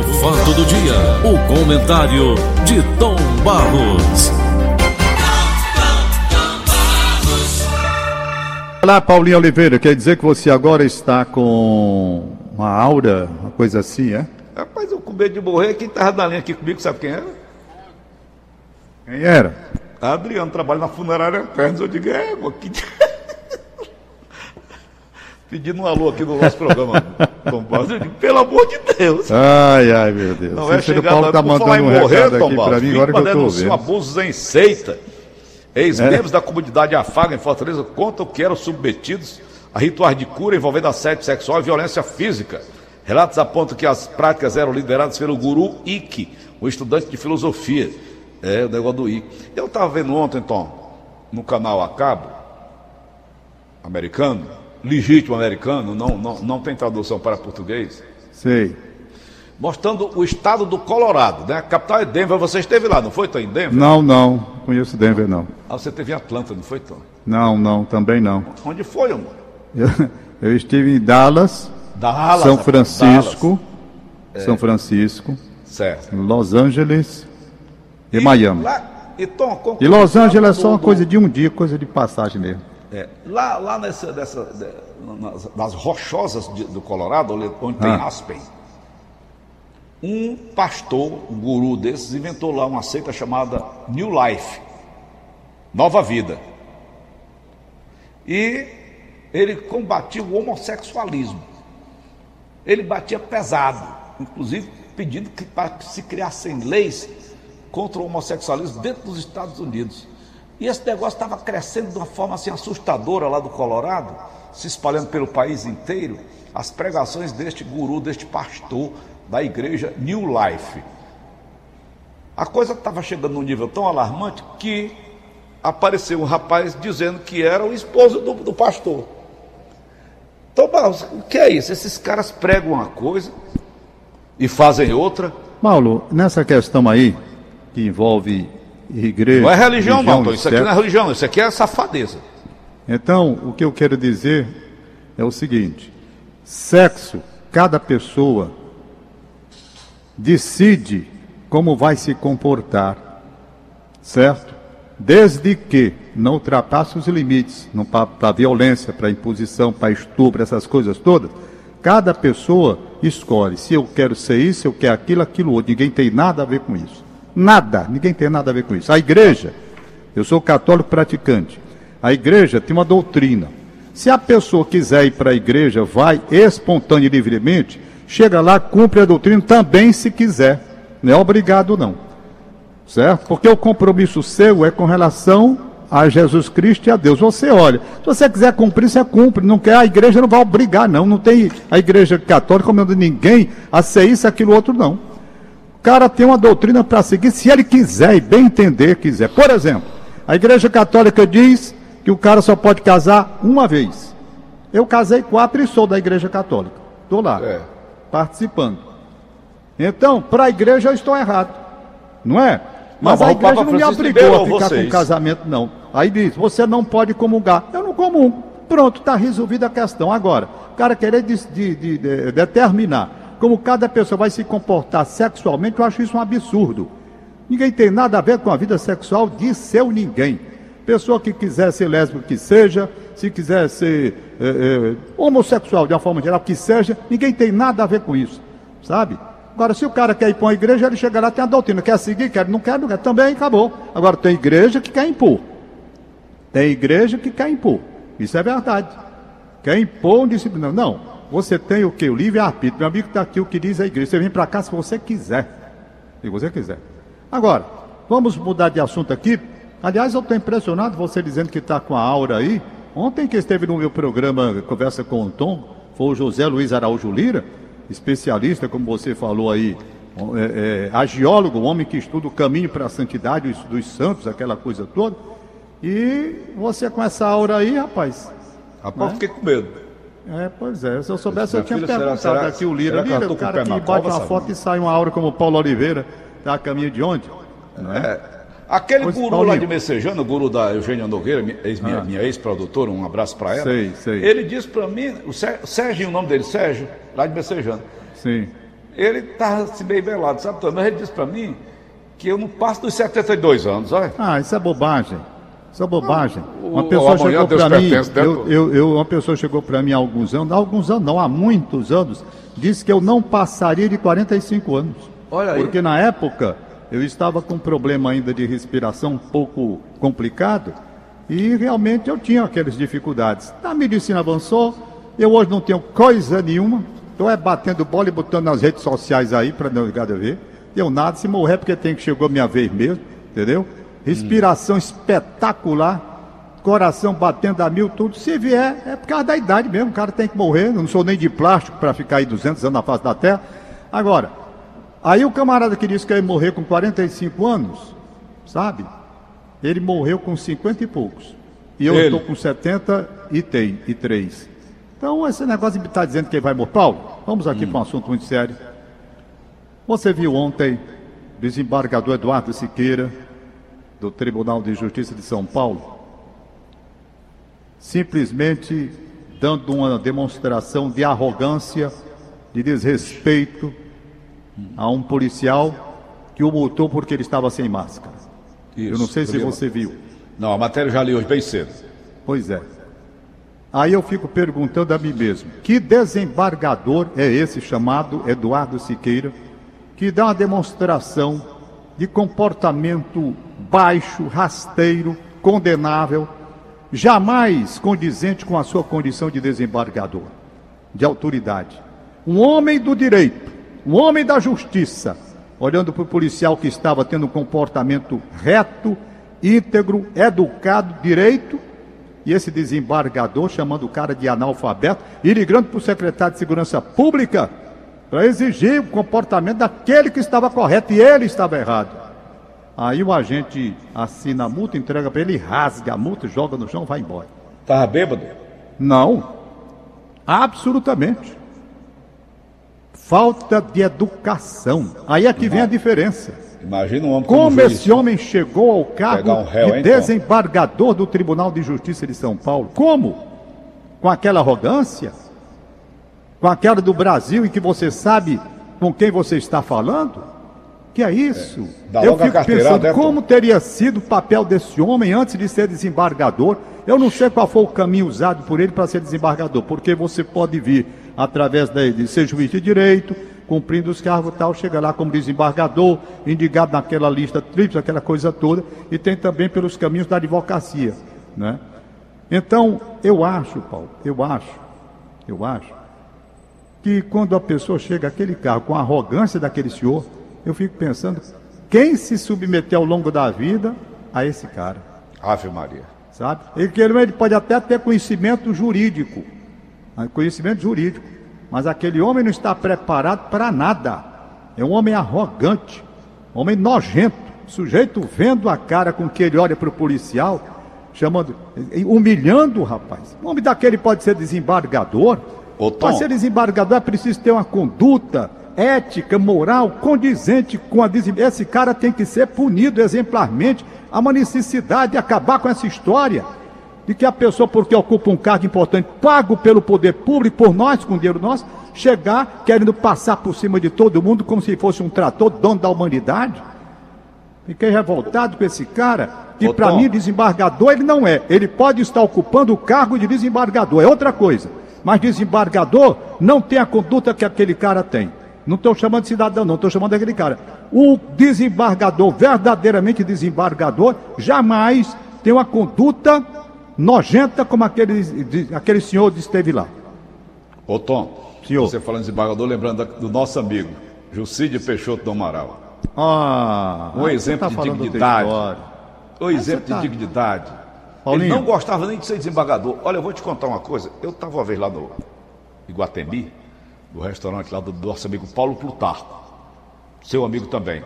O fato do dia, o comentário de Tom Barros. Olá, Paulinho Oliveira, quer dizer que você agora está com uma aura, uma coisa assim, é? Rapaz, eu com medo de morrer, quem estava na linha aqui comigo, sabe quem era? Quem era? Adriano, trabalha na funerária Pernas. Eu digo, é, que... Pedindo um alô aqui no nosso programa, Tom Barros. Eu digo, pelo amor de Deus. Ai, ai, meu Deus. Não é Cícero chegar Paulo tá falar mandando um morrer, recado Tom Barros, pra mim, agora que eu tô vendo. abusos em seita. Ex-membros da comunidade Afaga, em Fortaleza, contam que eram submetidos a rituais de cura envolvendo assédio sexual e violência física. Relatos apontam que as práticas eram lideradas pelo guru Ike, um estudante de filosofia. É, o negócio do Ike. Eu estava vendo ontem, Tom, no canal a cabo, americano, legítimo americano, não, não, não tem tradução para português, Sei. mostrando o estado do Colorado, né? A capital é Denver, você esteve lá, não foi, Tom, em Denver? Não, não, conheço Denver, não. Ah, você esteve em Atlanta, não foi, Tom? Não, não, também não. Onde foi, amor? Eu, eu estive em Dallas, Dallas. São Francisco, É. São Francisco, Dallas. Certo. Los Angeles e, Miami. Lá, e, Tom, E Los Angeles é só uma coisa de um dia, coisa de passagem mesmo. É, lá lá nessa, dessa, de- nas, nas rochosas de- do Colorado, onde tem Ah. Aspen, um pastor, um guru desses, inventou lá uma seita chamada New Life Nova Vida. E ele combatia o homossexualismo. Ele batia pesado, inclusive pedindo que para se criassem leis contra o homossexualismo dentro dos Estados Unidos. E esse negócio estava crescendo de uma forma assim assustadora lá do Colorado, se espalhando pelo país inteiro, as pregações deste guru, deste pastor da igreja New Life. A coisa estava chegando num nível tão alarmante que apareceu um rapaz dizendo que era o esposo do, do pastor. Então, Barros, o que é isso? Esses caras pregam uma coisa e fazem outra. Paulo, nessa questão aí, que envolve igreja. Não é religião, não, Tom. e Isso aqui não é religião, isso aqui é safadeza. Então, o que eu quero dizer é o seguinte: sexo, cada pessoa decide como vai se comportar, certo? Desde que não ultrapasse os limites para violência, para imposição, para estupro, essas coisas todas. Cada pessoa escolhe se eu quero ser isso, se eu quero aquilo, aquilo outro. Ninguém tem nada a ver com isso. Nada, ninguém tem nada a ver com isso. A igreja, eu sou católico praticante. A igreja tem uma doutrina. Se a pessoa quiser ir para a igreja, vai espontânea e livremente, chega lá, cumpre a doutrina também se quiser. Não é obrigado, não. Certo? Porque o compromisso seu é com relação a Jesus Cristo e a Deus. Você olha, se você quiser cumprir, você cumpre. Não quer, a igreja não vai obrigar, não. Não tem a igreja católica comendo ninguém a ser isso, aquilo, outro, não. O cara tem uma doutrina para seguir, se ele quiser e bem entender, quiser. Por exemplo, a igreja católica diz que o cara só pode casar uma vez. Eu casei quatro e sou da igreja católica. Estou lá, É. participando. Então, para a igreja eu estou errado. Não é? Mas Não, a igreja não me Francisco obrigou a ficar vocês. com casamento, não. Aí diz, você não pode comungar. Eu não comungo. Pronto, está resolvida a questão. Agora, o cara querer de- de- de- determinar como cada pessoa vai se comportar sexualmente, eu acho isso um absurdo. Ninguém tem nada a ver com a vida sexual de seu ninguém. Pessoa que quiser ser lésbica, que seja, se quiser ser eh, eh, homossexual de uma forma geral, que seja, ninguém tem nada a ver com isso, sabe? Agora, se o cara quer ir para uma igreja, ele chega lá, tem a doutrina, quer seguir, quer, não quer, não quer, também acabou. Agora, tem igreja que quer impor. Tem igreja que quer impor. Isso é verdade. Quer impor um disciplina. Não. Você tem o que? O livre-arbítrio. Meu amigo está aqui o que diz a igreja. Você vem para cá se você quiser. Se você quiser. Agora, vamos mudar de assunto aqui. Aliás, eu estou impressionado você dizendo que está com a aura aí. Ontem que esteve no meu programa Conversa com o Tom, foi o José Luiz Araújo Lira, especialista, como você falou aí, é, é, agiólogo, um homem que estuda o caminho para a santidade dos, dos santos, aquela coisa toda. E você com essa aura aí, rapaz. Rapaz, fiquei com medo. É, pois é. Se eu soubesse, eu tinha filha, será- perguntado será- aqui o Lira. será Lira, tô o cara que bate cova, uma sabe? foto e sai uma aura como o Paulo Oliveira, tá a caminho de onde? Não é? Aquele Pois, guru Paulinho. lá de Messejana, o guru da Eugênia Nogueira, minha, ex, minha, Ah. minha ex-produtora, um abraço para ela. Sei, sei. Ele disse para mim, o Sé- Sérgio, o nome dele, Sérgio, lá de Messejana. Sim. ele estava assim, meio velado, sabe? Mas ele disse para mim que eu não passo dos 72 anos, olha. Ah, isso é bobagem. Isso é bobagem. Uma pessoa chegou para mim, né, eu, eu, eu- uma pessoa chegou para mim há alguns anos, há alguns anos, não, há muitos anos, disse que eu não passaria de 45 anos. Olha aí. Porque na época eu estava com um problema ainda de respiração um pouco complicado e realmente eu tinha aquelas dificuldades. A medicina avançou, eu hoje não tenho coisa nenhuma, estou é batendo bola e botando nas redes sociais aí para não ligar a ver. Eu nada, se morrer é porque tem que chegou a minha vez mesmo, entendeu? Respiração espetacular, coração batendo a mil, tudo. Se vier, é por causa da idade mesmo, o cara tem que morrer. Eu não sou nem de plástico para ficar aí 200 anos na face da terra. Agora, aí o camarada que disse que ia morrer com 45 anos, sabe? Ele morreu com 50 e poucos. E eu estou com 73. Então, esse negócio de estar dizendo que ele vai morrer. Paulo, vamos aqui para um assunto muito sério. Você viu ontem desembargador Eduardo Siqueira, do Tribunal de Justiça de São Paulo, simplesmente dando uma demonstração de arrogância, de desrespeito a um policial que o multou porque ele estava sem máscara. Eu não sei se Isso, você viu. Não, a matéria já li hoje bem cedo. Pois é. Aí eu fico perguntando a mim mesmo: que desembargador é esse chamado Eduardo Siqueira, que dá uma demonstração de comportamento baixo, rasteiro, condenável, jamais condizente com a sua condição de desembargador, de autoridade? Um homem do direito, um homem da justiça, olhando para o policial que estava tendo um comportamento reto, íntegro, educado, direito, e esse desembargador chamando o cara de analfabeto e ligando para o secretário de Segurança Pública para exigir o comportamento daquele que estava correto e ele estava errado. Aí o agente assina a multa, entrega para ele, rasga a multa, joga no chão, vai embora. Tava bêbado? Não. Absolutamente. Falta de educação. Aí é que vem a diferença. Imagina um homem Como juiz. esse homem chegou ao cargo um réu, de hein, desembargador do Tribunal de Justiça de São Paulo? Como? Com aquela arrogância? Com aquela do Brasil em que você sabe com quem você está falando? Que é isso? Dá Eu fico pensando né, como teria sido o papel desse homem antes de ser desembargador. Eu não sei qual foi o caminho usado por ele para ser desembargador, porque você pode vir através da- de ser juiz de direito, cumprindo os cargos e tal, chega lá como desembargador, indicado naquela lista tríplice, aquela coisa toda, e tem também pelos caminhos da advocacia, né? Então, eu acho, Paulo, eu acho, eu acho, que quando a pessoa chega àquele cargo com a arrogância daquele senhor, eu fico pensando, quem se submeteu ao longo da vida a esse cara? Ave Maria. sabe? Ele, ele pode até ter conhecimento jurídico, ah, conhecimento jurídico, mas aquele homem não está preparado para nada. É um homem arrogante, um homem nojento, sujeito vendo a cara com que ele olha para o policial, chamando, humilhando o rapaz. Um homem daquele pode ser desembargador. Para ser desembargador é preciso ter uma conduta ética, moral, condizente com a desem... Esse cara tem que ser punido exemplarmente. Há uma necessidade de acabar com essa história de que a pessoa, porque ocupa um cargo importante, pago pelo poder público, por nós, com dinheiro nosso, chegar querendo passar por cima de todo mundo como se fosse um trator, dono da humanidade. Fiquei revoltado com esse cara, que para mim desembargador ele não é. Ele pode estar ocupando o cargo de desembargador, é outra coisa. Mas desembargador não tem a conduta que aquele cara tem. Não estou chamando de cidadão, não, estou chamando daquele cara. O desembargador, verdadeiramente desembargador, jamais tem uma conduta nojenta como aquele, de- aquele senhor esteve lá. Ô Tom, Senhor. você falando de desembargador, lembrando do nosso amigo, Jucídio Peixoto do Amaral. Ah, Um exemplo você de dignidade. história. O exemplo tá- de dignidade. Paulinho. Ele não gostava nem de ser desembargador. Olha, eu vou te contar uma coisa. Eu estava uma vez lá no Iguatemi, no restaurante lá do nosso amigo Paulo Plutarco. Seu amigo também.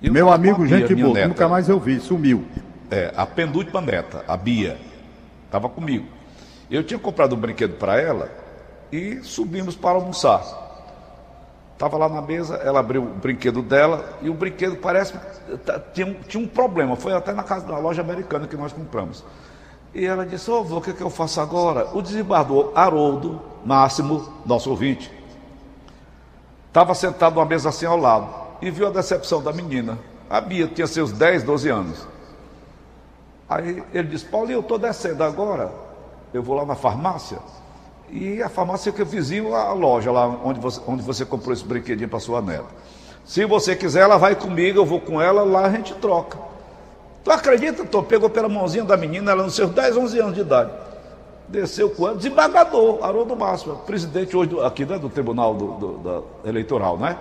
E eu Meu amigo, gente boa, neta. nunca mais eu vi, sumiu. É, a penúltima neta, a Bia, estava comigo. Eu tinha comprado um brinquedo para ela e subimos para almoçar. Estava lá na mesa, ela abriu o brinquedo dela e o brinquedo parece que tá- tinha um, tinha um problema. Foi até na casa da loja americana que nós compramos. E ela disse: Ô, vô, o que, que eu faço agora? O desembargador Haroldo Máximo, nosso ouvinte, Estava sentado numa mesa assim ao lado e viu a decepção da menina. A Bia tinha seus 10, 12 anos. Aí ele disse, Paulinho, eu estou descendo agora, eu vou lá na farmácia, e a farmácia que é vizinho à loja lá onde você, onde você comprou esse brinquedinho para sua neta. Se você quiser, ela vai comigo, eu vou com ela, lá a gente troca. Tu acredita, Tô? Pegou pela mãozinha da menina, ela nos seus 10, 11 anos de idade. Desceu com ela, desembargador, Haroldo Máximo, presidente hoje do, aqui né, do Tribunal do, do, da Eleitoral, né?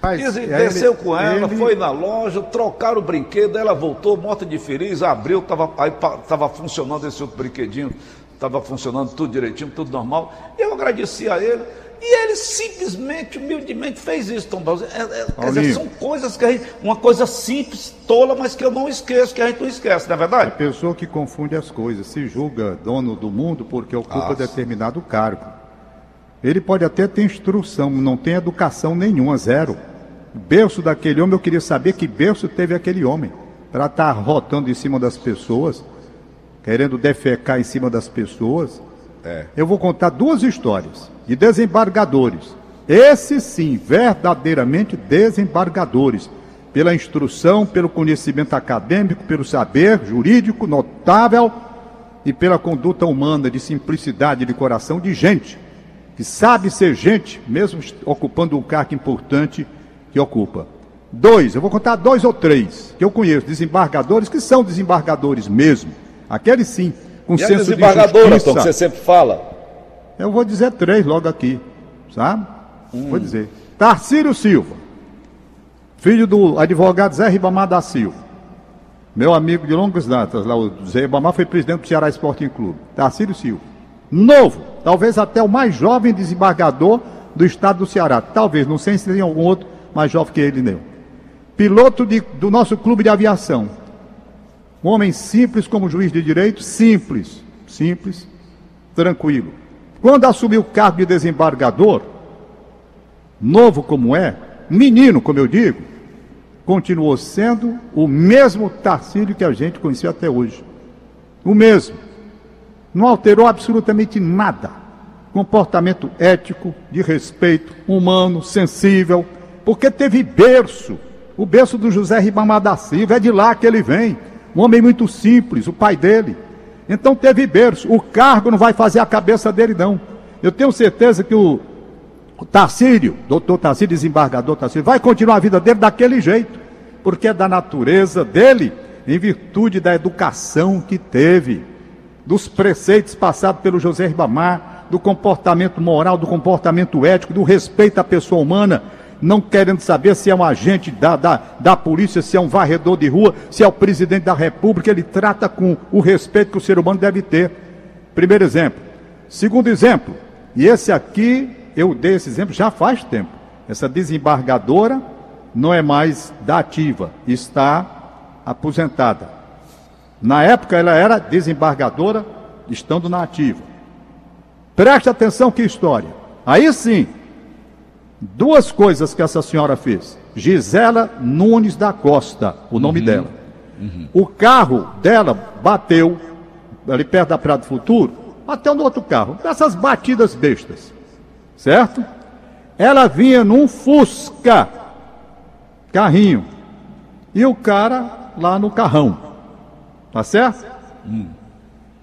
Mas, Dizem, desceu ele, com ela, ele... foi na loja, trocaram o brinquedo, ela voltou, morta de feliz, abriu, tava, aí estava funcionando esse outro brinquedinho, estava funcionando tudo direitinho, tudo normal. Eu agradeci a ele. E ele simplesmente, humildemente fez isso, Tom Barros. É, é, quer dizer, são coisas que a gente. Uma coisa simples, tola, mas que eu não esqueço, que a gente não esquece, não é verdade? A pessoa que confunde as coisas, se julga dono do mundo porque ocupa Nossa. determinado cargo. Ele pode até ter instrução, não tem educação nenhuma, zero. O berço daquele homem, eu queria saber que berço teve aquele homem. Para estar tá rotando em cima das pessoas, querendo defecar em cima das pessoas. É. Eu vou contar duas histórias de desembargadores. Esses sim, verdadeiramente desembargadores. Pela instrução, pelo conhecimento acadêmico, pelo saber jurídico notável e pela conduta humana de simplicidade de coração de gente que sabe ser gente, mesmo ocupando um cargo importante que ocupa. Dois, eu vou contar dois ou três que eu conheço, desembargadores que são desembargadores mesmo. Aqueles sim, com e senso de justiça. Tom, que você sempre fala. Eu vou dizer três logo aqui, sabe? Hum. Vou dizer. Tarcírio Silva, filho do advogado Zé Ribamar da Silva. Meu amigo de longas datas, lá, o Zé Ribamar foi presidente do Ceará Sporting Clube. Tarcírio Silva. Novo, talvez até o mais jovem desembargador do estado do Ceará. Talvez, não sei se tem algum outro mais jovem que ele, não. Piloto de, do nosso clube de aviação. Um homem simples como juiz de direito, simples, simples, tranquilo. Quando assumiu o cargo de desembargador, novo como é, menino, como eu digo, continuou sendo o mesmo Tarcílio que a gente conhecia até hoje. O mesmo. Não alterou absolutamente nada. Comportamento ético, de respeito, humano, sensível, porque teve berço. O berço do José Ribamar da Silva, é de lá que ele vem. Um homem muito simples, o pai dele. Então teve berço. O cargo não vai fazer a cabeça dele, não. Eu tenho certeza que o, o Tarcírio, doutor Tarcírio, desembargador Tarcírio, vai continuar a vida dele daquele jeito, porque é da natureza dele, em virtude da educação que teve, dos preceitos passados pelo José Ribamar, do comportamento moral, do comportamento ético, do respeito à pessoa humana, não querendo saber se é um agente da, da, da polícia, se é um varredor de rua, se é o presidente da república, ele trata com o respeito que o ser humano deve ter. Primeiro exemplo. Segundo exemplo, e esse aqui, eu dei esse exemplo já faz tempo. Essa desembargadora não é mais da ativa, está aposentada. Na época ela era desembargadora, estando na ativa. Preste atenção que história. Aí sim, duas coisas que essa senhora fez. Gisela Nunes da Costa, o nome uhum. dela. Uhum. O carro dela bateu ali perto da Praia do Futuro, bateu no outro carro. Essas batidas bestas, certo? Ela vinha num Fusca, carrinho, e o cara lá no carrão, tá certo? Hum.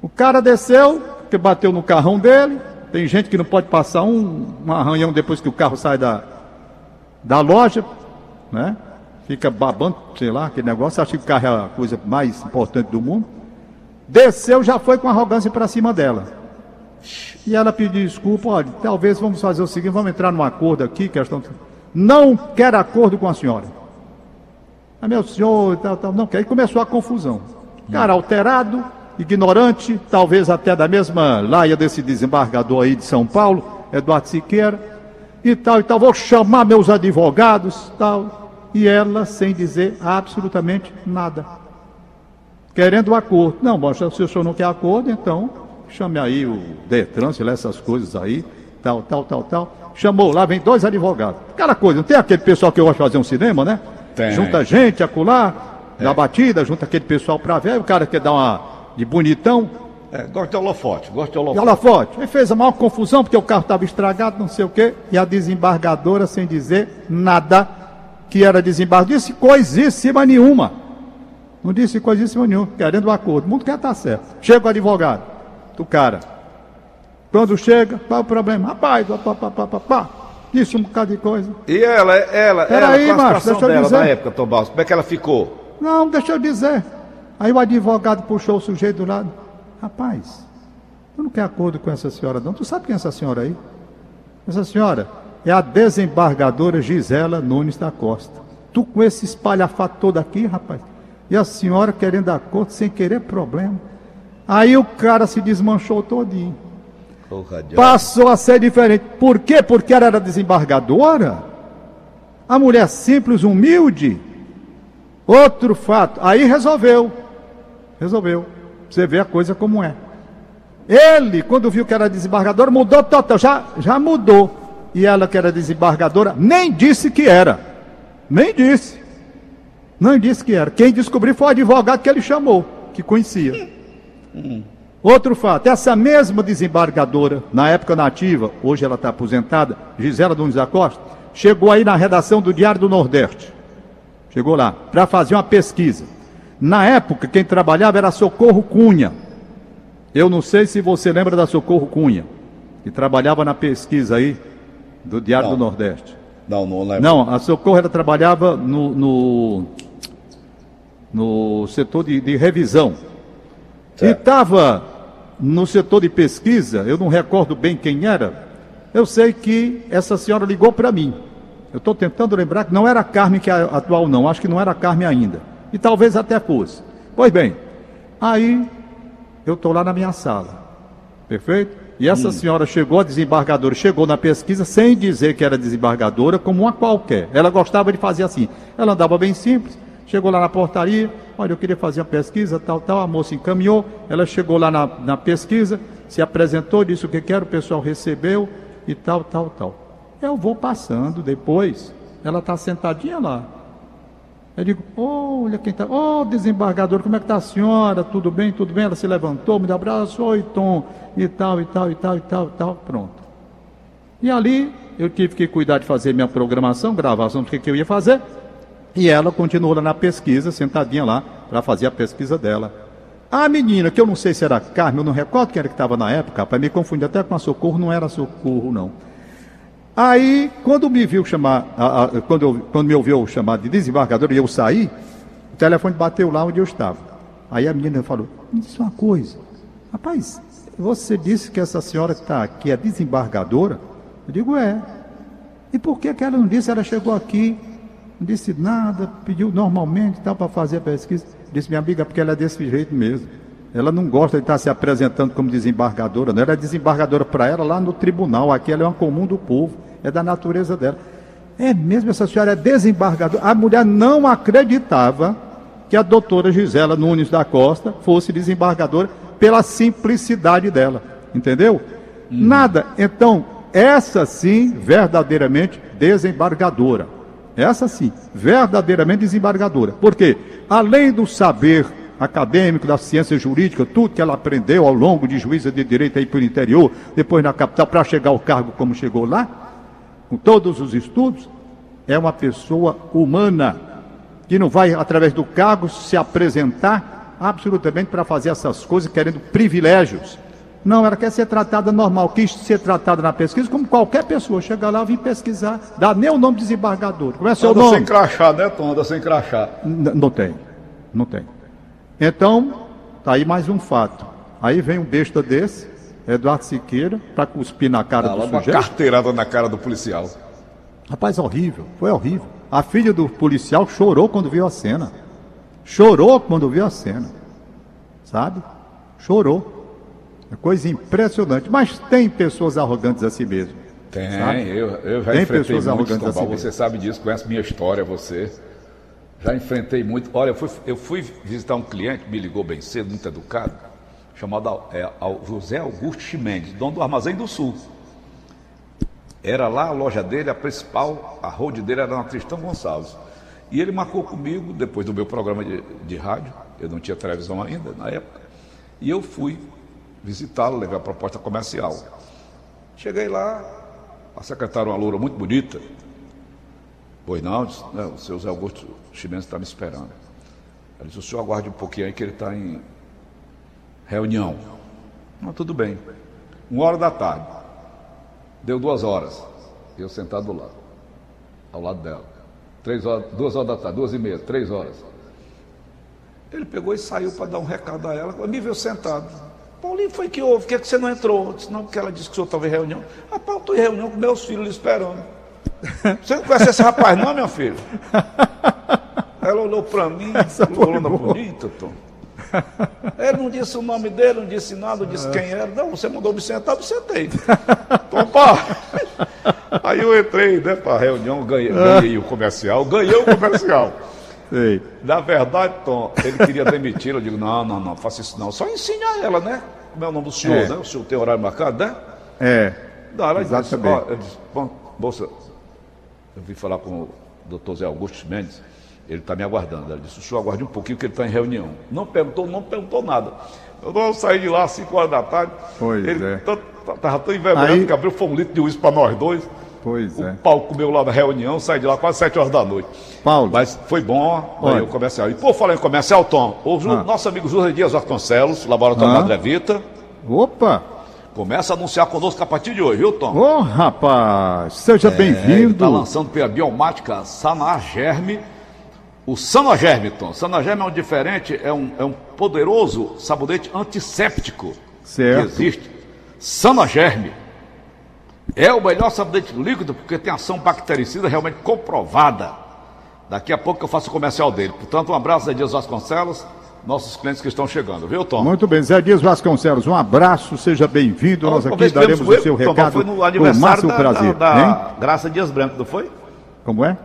O cara desceu, que bateu no carrão dele, tem gente que não pode passar um, um arranhão depois que o carro sai da, da loja, né? Fica babando, sei lá, aquele negócio, acha que o carro é a coisa mais importante do mundo. Desceu, já foi com arrogância para cima dela. E ela pediu desculpa, olha, talvez vamos fazer o seguinte, vamos entrar num acordo aqui, questão. Não quer acordo com a senhora. Ah, meu senhor, tal, tal, não quer. E começou a confusão. Cara alterado, ignorante, talvez até da mesma laia desse desembargador aí de São Paulo, Eduardo Siqueira, e tal, e tal, vou chamar meus advogados, tal, e ela sem dizer absolutamente nada. Querendo acordo. Não, bom, se o senhor não quer acordo, então chame aí o Detran, sei lá, essas coisas aí, tal, tal, tal, tal. Chamou, lá vem dois advogados. Aquela coisa, não tem aquele pessoal que gosta de fazer um cinema, né? Tem. Junta gente, acular, é. na batida, junta aquele pessoal pra ver, o cara quer dar uma de bonitão, É, gosta de holofote, gosta de de holofote. holofote. Aí fez a maior confusão, porque o carro estava estragado, não sei o quê, e a desembargadora, sem dizer nada, que era desembargadora, disse coisíssima nenhuma. Não disse coisíssima nenhuma, querendo um acordo. O mundo quer estar certo. Chega o advogado do cara. Quando chega, qual é o problema? Rapaz, pá, pá, pá, pá, pá, disse um bocado de coisa. E ela, ela, Peraí, ela, com a macho, deixa eu dela dizer. na época, Tom Barros, como é que ela ficou? Não, deixa eu dizer. Aí o advogado puxou o sujeito do lado. Rapaz, tu não quer acordo com essa senhora, não? Tu sabe quem é essa senhora aí? Essa senhora é a desembargadora Gisela Nunes da Costa. Tu com esse espalhafato todo aqui, rapaz. E a senhora querendo acordo sem querer problema. Aí o cara se desmanchou todinho. Passou a ser diferente. Por quê? Porque ela era desembargadora? A mulher simples, humilde. Outro fato. Aí resolveu. Resolveu. Você vê a coisa como é. Ele, quando viu que era desembargadora, mudou total. Já, já mudou. E ela, que era desembargadora, nem disse que era. Nem disse. Não disse que era. Quem descobriu foi o advogado que ele chamou, que conhecia. Outro fato, essa mesma desembargadora, na época nativa, hoje ela está aposentada, Gisela Nunes da Costa, chegou aí na redação do Diário do Nordeste. Chegou lá, para fazer uma pesquisa. Na época, quem trabalhava era Socorro Cunha. Eu não sei se você lembra da Socorro Cunha, que trabalhava na pesquisa aí do Diário Não. do Nordeste. Não, não lembro. Não, a Socorro ela trabalhava no, no, no setor de, de revisão. E Certo. estava no setor de pesquisa, eu não recordo bem quem era. Eu sei que essa senhora ligou para mim. Eu estou tentando lembrar que não era a Carmen que é atual, não. Acho que não era a Carmen ainda. E talvez até fosse. Pois bem, aí eu estou lá na minha sala. Perfeito? E essa senhora chegou, a desembargadora, chegou na pesquisa sem dizer que era desembargadora, como uma qualquer. Ela gostava de fazer assim. Ela andava bem simples, chegou lá na portaria, olha, eu queria fazer uma pesquisa, tal, tal, a moça encaminhou, ela chegou lá na, na pesquisa, se apresentou, disse o que quer, o pessoal recebeu e tal, tal, tal. Eu vou passando depois, ela está sentadinha lá. Eu digo, olha quem está. Ô desembargador, como é que está a senhora? Tudo bem, tudo bem? Ela se levantou, me deu um abraço, oi Tom, e tal, e tal, e tal, e tal, e tal, pronto. E ali eu tive que cuidar de fazer minha programação, gravação do que, que eu ia fazer. E ela continuou lá na pesquisa, sentadinha lá, para fazer a pesquisa dela. A menina, que eu não sei se era Carmen, eu não recordo quem era que estava na época, para me confundir até com a Socorro, não era Socorro, não. Aí, quando me viu chamar, a- a- quando, eu- quando me ouviu chamar de desembargador e eu saí, o telefone bateu lá onde eu estava. Aí a menina falou: Me diz uma coisa, rapaz, você disse que essa senhora que está aqui é desembargadora? Eu digo: É. E por que, que ela não disse? Ela chegou aqui, não disse nada, pediu normalmente tal para fazer a pesquisa. Disse minha amiga, porque ela é desse jeito mesmo. Ela não gosta de estar se apresentando como desembargadora, não. Ela é desembargadora para ela lá no tribunal. Aqui ela é uma comum do povo, é da natureza dela. É mesmo, essa senhora é desembargadora. A mulher não acreditava que a doutora Gisela Nunes da Costa fosse desembargadora pela simplicidade dela. Entendeu? Nada. Então, essa sim, verdadeiramente desembargadora. Essa sim, verdadeiramente desembargadora. Por quê? Além do saber acadêmico, da ciência jurídica, tudo que ela aprendeu ao longo de juíza de direito aí pelo interior, depois na capital, para chegar ao cargo como chegou lá, com todos os estudos, é uma pessoa humana, que não vai, através do cargo, se apresentar absolutamente para fazer essas coisas, querendo privilégios. Não, ela quer ser tratada normal, quis ser tratada na pesquisa como qualquer pessoa. Chega lá, vim pesquisar, dá nem o nome de desembargador. Como é seu Anda nome? sem crachá, né, Tom? Anda sem crachá. N- não tem, não tem. Então, tá aí mais um fato. Aí vem um besta desse, Eduardo Siqueira, para cuspir na cara Dá do logo uma sujeito. carteirada na cara do policial. Rapaz, horrível, foi horrível. A filha do policial chorou quando viu a cena. Chorou quando viu a cena. Sabe? Chorou. É coisa impressionante. Mas tem pessoas arrogantes assim mesmo. Tem, Sabe? eu, eu já Tem pessoas arrogantes Tombal, assim você sabe disso, conhece minha história, você. Já enfrentei muito. Olha, eu fui, eu fui visitar um cliente, me ligou bem cedo, muito educado, chamado é, José Augusto Chimendes, dono do Armazém do Sul. Era lá a loja dele, a principal, a road dele era na Tristão Gonçalves. E ele marcou comigo, depois do meu programa de, de rádio, eu não tinha televisão ainda na época, e eu fui visitá-lo, levar a proposta comercial. Cheguei lá, a secretária, uma loura muito bonita. Pois não, disse, não o seu Zé Augusto Chimenez está me esperando. Ela disse, o senhor aguarde um pouquinho aí que ele está em reunião. Não, tudo bem. Uma hora da tarde. Deu duas horas. Eu sentado do lado, ao lado dela. Três horas, duas horas da tarde, duas e meia, três horas. Ele pegou e saiu para dar um recado a ela, me viu sentado. Paulinho, foi que houve? Por que, é que você não entrou? Disse, não, porque ela disse que o senhor estava em reunião. Rapaz, eu estou em reunião com meus filhos esperando. Você não conhece esse rapaz, não, meu filho? Ela olhou para mim, olhando bonita, Tom. Ele não disse o nome dele, não disse nada, não disse quem era. Não, você mandou me sentar, eu sentei. Tom, pá. Aí eu entrei né, para a reunião, ganhei, ganhei o comercial, ganhei o comercial. Sei. Na verdade, Tom, ele queria demitir. Eu digo, não, não, não, faça isso não. Só ensine a ela, né? Como é o nome do senhor, é. né? O senhor tem horário marcado, né? É. Não, ela Exatamente. disse, ó, eu disse, bom, moça, eu vim falar com o doutor Zé Augusto Mendes, ele está me aguardando. Ela disse, o senhor aguarde um pouquinho que ele está em reunião. Não perguntou, não perguntou nada. Eu não saí de lá às 5 horas da tarde. Pois ele é. Estava tão envergonhado Aí... que abriu foi um litro de uísque para nós dois. Pois o é. Paulo comeu lá na reunião, saí de lá quase 7 horas da noite. Paulo. Mas foi bom, aí o comercial. E por falar em comercial, Tom, o ah. nosso amigo José Dias Vasconcelos, Laboratório ah. Madre Vita. Opa! Começa a anunciar conosco a partir de hoje, viu, Tom? Ô, oh, rapaz, seja é, bem-vindo. Está lançando pela biomática Sanagerme. O Sanagerme, Tom. Sanagerme é um diferente, é um, é um poderoso sabonete antisséptico certo. que existe. Sanagerme é o melhor sabonete líquido porque tem ação bactericida realmente comprovada. Daqui a pouco eu faço o comercial dele. Portanto, um abraço, Dias Vasconcelos, nossos clientes que estão chegando, viu, Tom? Muito bem, Zé Dias Vasconcelos, um abraço, seja bem-vindo. Nós aqui daremos o seu Tom, recado. Foi no aniversário da, prazer, da, da Graça Dias Branco, não foi? Como é?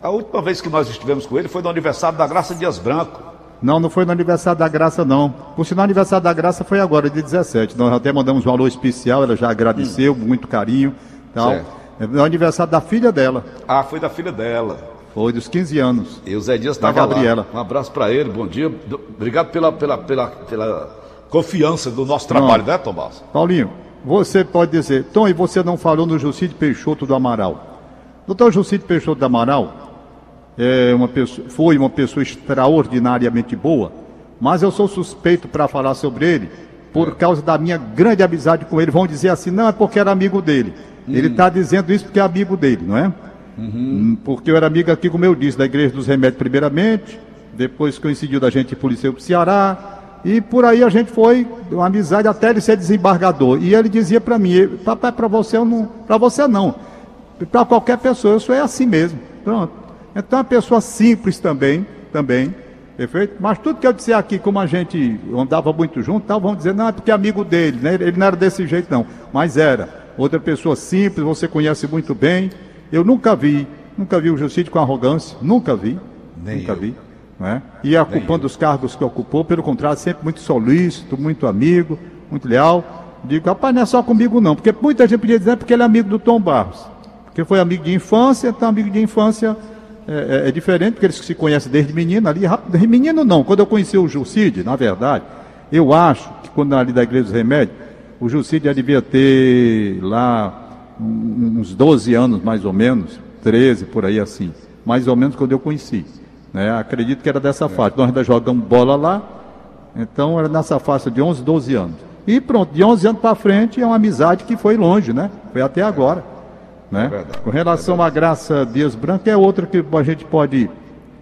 A última vez que nós estivemos com ele foi no aniversário da Graça Dias Branco. Não, não foi no aniversário da Graça, não. Por sinal, o aniversário da Graça foi agora, de 17. Nós até mandamos um alô especial, ela já agradeceu, hum. muito carinho. Tal. Certo. É o aniversário da filha dela. Ah, foi da filha dela. Foi dos 15 anos. E o Zé Dias estava Gabriela. Lá. Um abraço para ele, bom dia. Obrigado pela, pela, pela, pela confiança do nosso trabalho, não. né, Tomás? Paulinho, você pode dizer, Tom, e você não falou no Jucide Peixoto do Amaral. Doutor Jucide Peixoto do Amaral é uma pessoa, foi uma pessoa extraordinariamente boa, mas eu sou suspeito para falar sobre ele por causa da minha grande amizade com ele. Vão dizer assim, não, é porque era amigo dele. Uhum. Ele está dizendo isso porque é amigo dele, não é? Uhum. Hum, porque eu era amigo aqui, como eu disse, da Igreja dos Remédios primeiramente, depois coincidiu da gente ir para o Ceará, e por aí a gente foi, uma amizade até ele ser desembargador. E ele dizia para mim, papai, para você não, para você não, para qualquer pessoa, eu sou é assim mesmo. Pronto. Então, é uma pessoa simples também, também, perfeito? Mas tudo que eu disser aqui, como a gente andava muito junto, tal, vão dizer, não, é porque é amigo dele, né? Ele não era desse jeito, não. Mas era. Outra pessoa simples, você conhece muito bem. Eu nunca vi, nunca vi o Jucide com arrogância, nunca vi. Nem nunca eu. vi. Né? E ocupando os cargos que ocupou, pelo contrário, sempre muito solícito, muito amigo, muito leal. Digo, rapaz, não é só comigo não, porque muita gente podia dizer porque ele é amigo do Tom Barros. Porque foi amigo de infância, então amigo de infância é, é, é, diferente, porque eles se conhecem desde menino ali. Rápido, menino não, quando eu conheci o Jucide, na verdade, eu acho que quando ali da Igreja dos Remédios, o Jucide já devia ter lá uns 12 anos, mais ou menos, 13, por aí assim. Mais ou menos quando eu conheci. Né? Acredito que era dessa faixa. Nós ainda jogamos bola lá, então era nessa faixa de 11, 12 anos. E pronto, de 11 anos para frente é uma amizade que foi longe, né? Foi até agora. Né? É Com relação é à Graça Dias Branco, é outra que a gente pode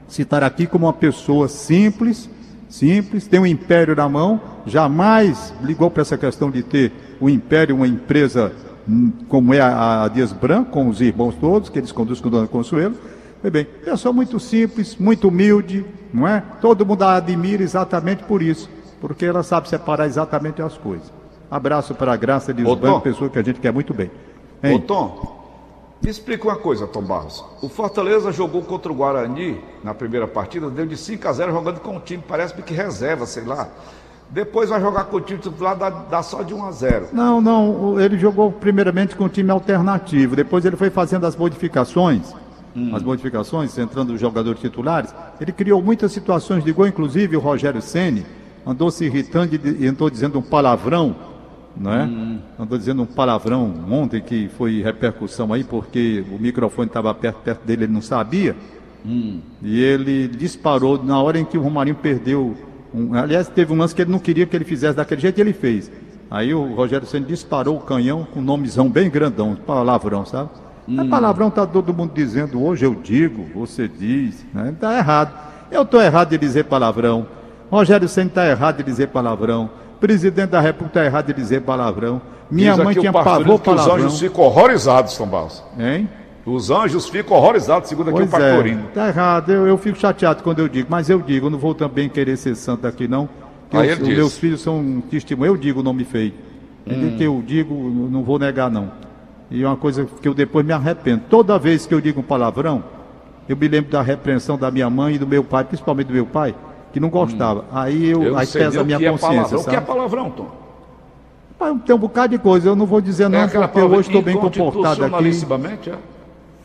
citar aqui como uma pessoa simples, simples, tem um império na mão, jamais ligou para essa questão de ter o um império, uma empresa como é a, Dias Branco, com os irmãos todos, que eles conduzem com o Dona Consuelo. Foi bem, pessoa muito simples, muito humilde, não é? Todo mundo a admira exatamente por isso, porque ela sabe separar exatamente as coisas. Abraço para a Graça Dias Ô, Branco, pessoa que a gente quer muito bem. Hein? Ô, Tom, me explica uma coisa, Tom Barros. O Fortaleza jogou contra o Guarani na primeira partida, deu de 5 a 0 jogando com um time, parece que reserva, sei lá. Depois vai jogar com o time titular, dá, dá só de 1 a 0. Não, não, ele jogou primeiramente com o time alternativo, depois ele foi fazendo as modificações, hum. as modificações, entrando os jogadores titulares. Ele criou muitas situações de gol, inclusive o Rogério Ceni andou se irritando e e andou dizendo um palavrão, não é? Hum. Andou dizendo um palavrão ontem que foi repercussão aí, porque o microfone estava perto, perto dele, ele não sabia. Hum. E ele disparou na hora em que o Romarinho perdeu. Um- aliás, teve um lance que ele não queria que ele fizesse daquele jeito e ele fez. Aí o Rogério Senna disparou o canhão com um nomezão bem grandão, palavrão, sabe? É palavrão tá todo mundo dizendo, hoje eu digo, você diz, né? Tá errado. Eu tô errado de dizer palavrão. Rogério Senna tá errado de dizer palavrão. Presidente da República tá errado de dizer palavrão. Minha Diz mãe tinha pavor que os palavrão. anjos ficam horrorizados, Tom Barros. Hein? Os anjos ficam horrorizados, segundo aqui Pois o pastorino. é, tá errado. Eu, eu fico chateado quando eu digo, mas eu digo, eu não vou também querer ser santo aqui, não. Aí os, diz. meus filhos são um testemunho. Eu digo o nome feio. Hum. Que eu digo, eu não vou negar, não. E é uma coisa que eu depois me arrependo. Toda vez que eu digo um palavrão, eu me lembro da repreensão da minha mãe e do meu pai, principalmente do meu pai, que não gostava. Aí eu, Hum. Eu aí pesa a minha é consciência, palavrão. O que é sabe? palavrão, Tom? Tem um bocado de coisa, eu não vou dizer não, é porque eu hoje estou bem comportado aqui. é?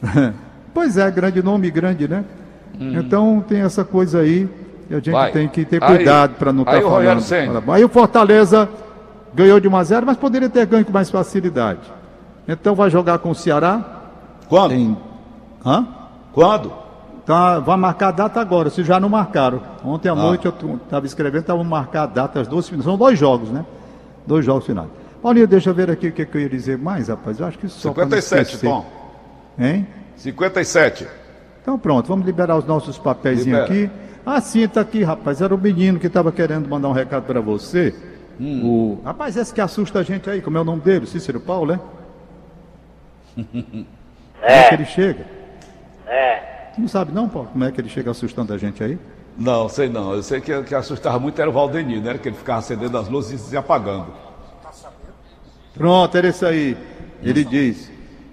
Pois é, grande nome, grande, né? Então tem essa coisa aí, e a gente. Vai. tem que ter cuidado para não estar Rogério falando. Aí o Fortaleza ganhou de 1 a 0, mas poderia ter ganho com mais facilidade. Então vai jogar com o Ceará. Quando? Tem... Hã? Quando? Tá, vai marcar a data agora, se já não marcaram. Ontem à Ah. noite eu estava escrevendo, estavam marcar a data, as duas finais. São dois jogos, né? Dois jogos finais. Paulinho, deixa eu ver aqui o que, que eu ia dizer mais, rapaz. Eu acho que só pra não 57, esquecer. Tom. Hein? 57. Então pronto, vamos liberar os nossos papéis Libera. aqui. Ah, sim, tá aqui, rapaz. Era o menino que estava querendo mandar um recado para você. Hum. O... Rapaz, esse que assusta a gente aí, como é o nome dele? Cícero Paulo, né? Como é que ele chega? É. Tu não sabe não, Paulo, como é que ele chega assustando a gente aí? Não, sei não. Eu sei que que assustava muito era o Valdenir, né? Que ele ficava acendendo as luzes e se apagando. Pronto, era isso aí. Ele diz.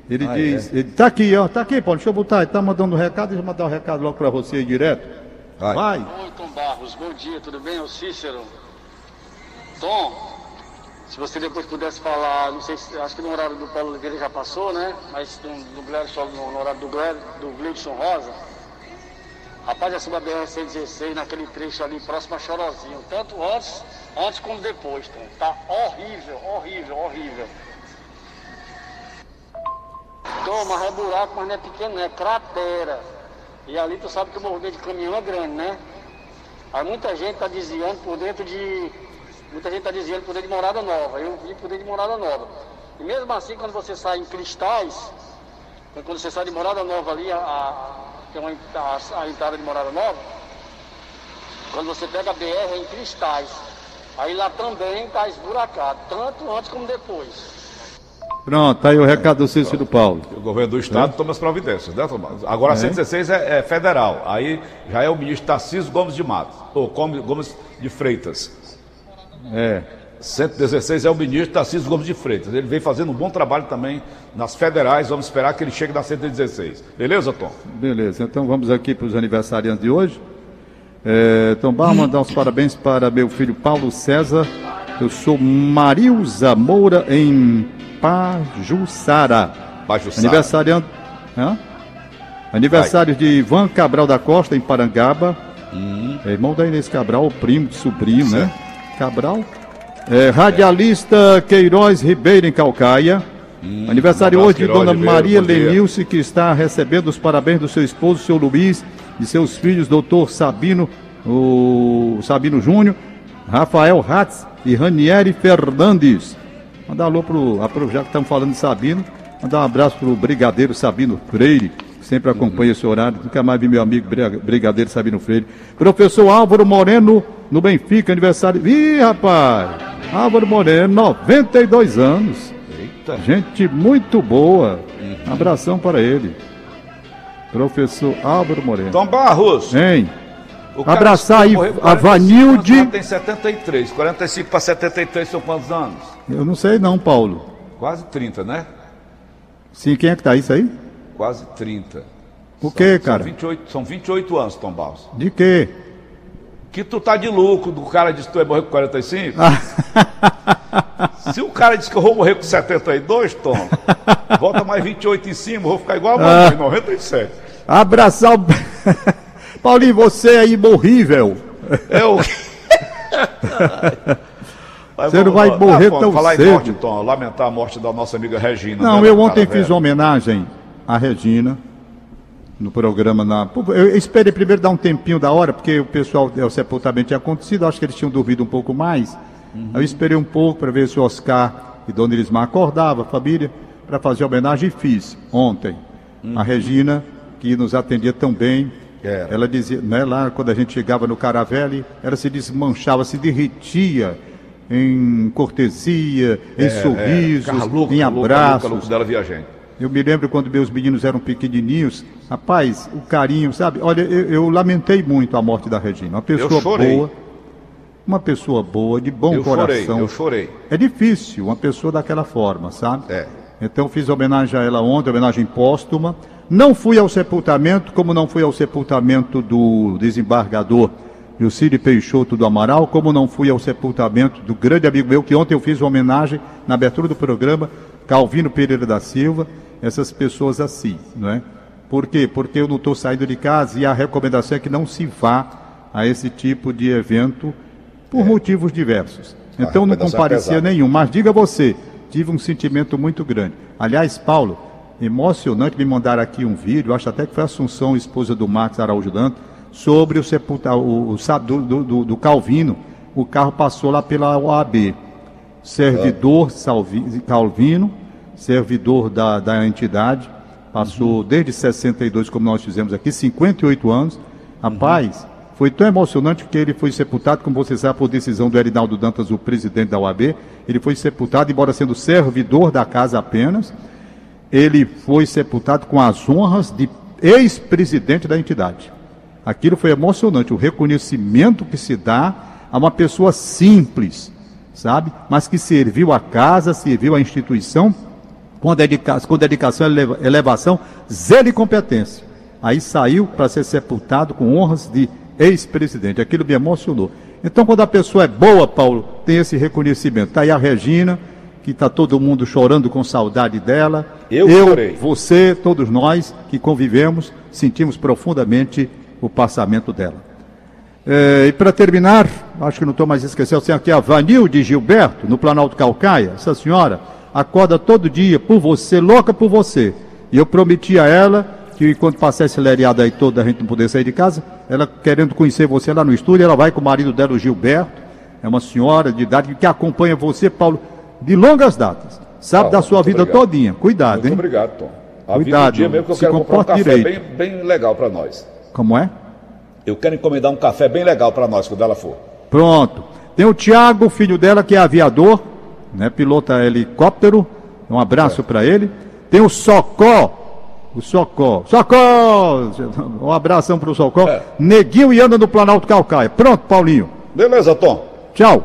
Ele Ah, diz. Ele, tá aqui, ó. Tá aqui, Paulo. Deixa eu botar. Ele tá mandando um recado. Deixa eu mandar o um recado logo para você aí direto. Vai. Vai. Oi, Tom Barros, bom dia, tudo bem? É o Cícero. Tom, se você depois pudesse falar, não sei se, acho que no horário do Paulo Oliveira já passou, né? Mas do, do Gleison, no, no horário do, Gle- do Gleison Rosa. Rapaz, essa uma BR-116 naquele trecho ali próximo a Chorozinho, tanto antes, antes como depois, Tom. Tá horrível, horrível, horrível. Mas é buraco, mas não é pequeno, é cratera. E ali tu sabe que o movimento de caminhão é grande, né? Aí muita gente está desviando por dentro de. Muita gente está desviando por dentro de morada nova. Eu vi por dentro de morada nova. E mesmo assim, quando você sai em cristais, quando você sai de morada nova ali, a, a, tem uma, a, a entrada de morada nova, quando você pega a BR é em cristais. Aí lá também está esburacado, tanto antes como depois. Pronto, tá aí o recado do Cícero Paulo. O governo do estado toma as providências, né, Tomás? Agora a 116 é, é federal. Aí já é o ministro Tarcísio Gomes de Matos, ou Gomes, de Freitas. É. 116 é o ministro Tarcísio Gomes de Freitas. Ele vem fazendo um bom trabalho também nas federais. Vamos esperar que ele chegue na 116. Beleza, Tom? Beleza, então vamos aqui para os aniversariantes de hoje. É, então, vamos mandar os parabéns para meu filho Paulo César. Eu sou Marilza Moura, em Pajuçara. Hã? Aniversário de Ivan Cabral da Costa, em Parangaba. É irmão da Inês Cabral, primo de sobrinho, né? Cabral. É, radialista Queiroz Ribeiro, em Calcaia. Aniversário um abraço, hoje de Dona Maria. Lenilce, que está recebendo os parabéns do seu esposo, seu Luiz, e seus filhos, doutor Sabino, o Sabino Júnior, Rafael Ratz e Ranieri Fernandes. Mandar alô pro, já que estamos falando de Sabino, mandar um abraço pro Brigadeiro Sabino Freire, que sempre acompanha esse horário. Nunca mais vi meu amigo Briga- Brigadeiro Sabino Freire. Professor Álvaro Moreno, no Benfica, aniversário. Ih, rapaz! Álvaro Moreno, 92 anos. Eita. Gente muito boa. Abração para ele. Professor Álvaro Moreno. Tom Barros. Hein? Abraçar aí a 45 Vanilde. Tem 73. 45 para 73 são quantos anos? Eu não sei não, Paulo. Quase 30, né? Sim, quem é que tá isso aí? Quase 30. O quê, São cara? 28, são 28 anos, Tom Barros. De quê? Que tu tá de lucro do cara disse que tu ia morrer com 45? Se o cara disse que eu vou morrer com 72, Tom, volta mais 28 em cima, vou ficar igual a mamãe, 97. Abraçar o. Paulinho, você aí morrível. É o. Você não vai morrer tão falar cedo. Em morte, Tom, lamentar a morte da nossa amiga Regina. Não, né, eu ontem fiz uma homenagem à Regina no programa na. Eu esperei primeiro dar um tempinho da hora, porque o pessoal, o sepultamento tinha acontecido, acho que eles tinham dormido um pouco mais. Uhum. Eu esperei um pouco para ver se o Oscar e Dona Elismar acordavam, a família, para fazer a homenagem e fiz ontem. A Regina, que nos atendia tão bem. Uhum. Era. Ela dizia, né, lá quando a gente chegava no Caravelle, ela se desmanchava, se derretia em cortesia, em É, sorrisos, é, Carluca, em abraços. Carluca, dela viajante. Eu me lembro quando meus meninos eram pequenininhos, rapaz, o carinho, sabe? Olha, eu, eu lamentei muito a morte da Regina. Uma pessoa chorei. boa, uma pessoa boa, de bom eu chorei, coração. eu chorei. É difícil uma pessoa daquela forma, sabe? É. Então fiz homenagem a ela ontem, homenagem póstuma. Não fui ao sepultamento, como não fui ao sepultamento do desembargador Lucílio Peixoto do Amaral, como não fui ao sepultamento do grande amigo meu, que ontem eu fiz uma homenagem na abertura do programa, Calvino Pereira da Silva, essas pessoas assim, não é? Por quê? Porque eu não estou saindo de casa e a recomendação é que não se vá a esse tipo de evento por motivos diversos. Então não é comparecia pesada. nenhum, mas diga você, tive um sentimento muito grande. Aliás, Paulo, emocionante me mandar aqui um vídeo, acho até que foi a Assunção, esposa do Max Araújo Dantas, sobre o sepultar o, o do, do- do- Calvino. O carro passou lá pela OAB. Servidor Salvi- Calvino, servidor da, da entidade, passou desde 62, como nós fizemos aqui, 58 anos. Rapaz, foi tão emocionante que ele foi sepultado, como você sabe, por decisão do Erinaldo Dantas, o presidente da OAB. Ele foi sepultado, embora sendo servidor da casa apenas, ele foi sepultado com as honras de ex-presidente da entidade. Aquilo foi emocionante, o reconhecimento que se dá a uma pessoa simples, sabe? Mas que serviu a casa, serviu a instituição com, dedica com dedicação, eleva elevação, zelo e competência. Aí saiu para ser sepultado com honras de ex-presidente. Aquilo me emocionou. Então, quando a pessoa é boa, Paulo, tem esse reconhecimento. Está aí a Regina, que está todo mundo chorando com saudade dela. Eu chorei. você, todos nós que convivemos, sentimos profundamente o passamento dela. É, e para terminar, acho que não estou mais esquecendo, tem aqui a Vanilde Gilberto, no Planalto Calcaia. Essa senhora acorda todo dia por você, louca por você. E eu prometi a ela que quando passar esse lereado aí todo, a gente não poder sair de casa, ela querendo conhecer você lá no estúdio, ela vai com o marido dela, o Gilberto. É uma senhora de idade que acompanha você, Paulo, de longas datas. Sabe Ah, da sua muito vida obrigado. todinha. Cuidado, Muito hein? obrigado, Tom. A Cuidado, vida um dia mesmo que eu se quero comprar um café bem, bem legal para nós. Como é? Eu quero encomendar um café bem legal para nós, quando ela for. Pronto. Tem o Tiago, filho dela, que é aviador, né? Pilota helicóptero. Um abraço para ele. Tem o Socó. O Socó. Socó! Um abração pro Socó. É. Neguinho e anda no Planalto Calcaia. Pronto, Paulinho. Beleza, Tom? Tchau.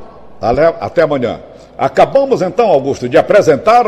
Até amanhã. Acabamos então, Augusto, de apresentar.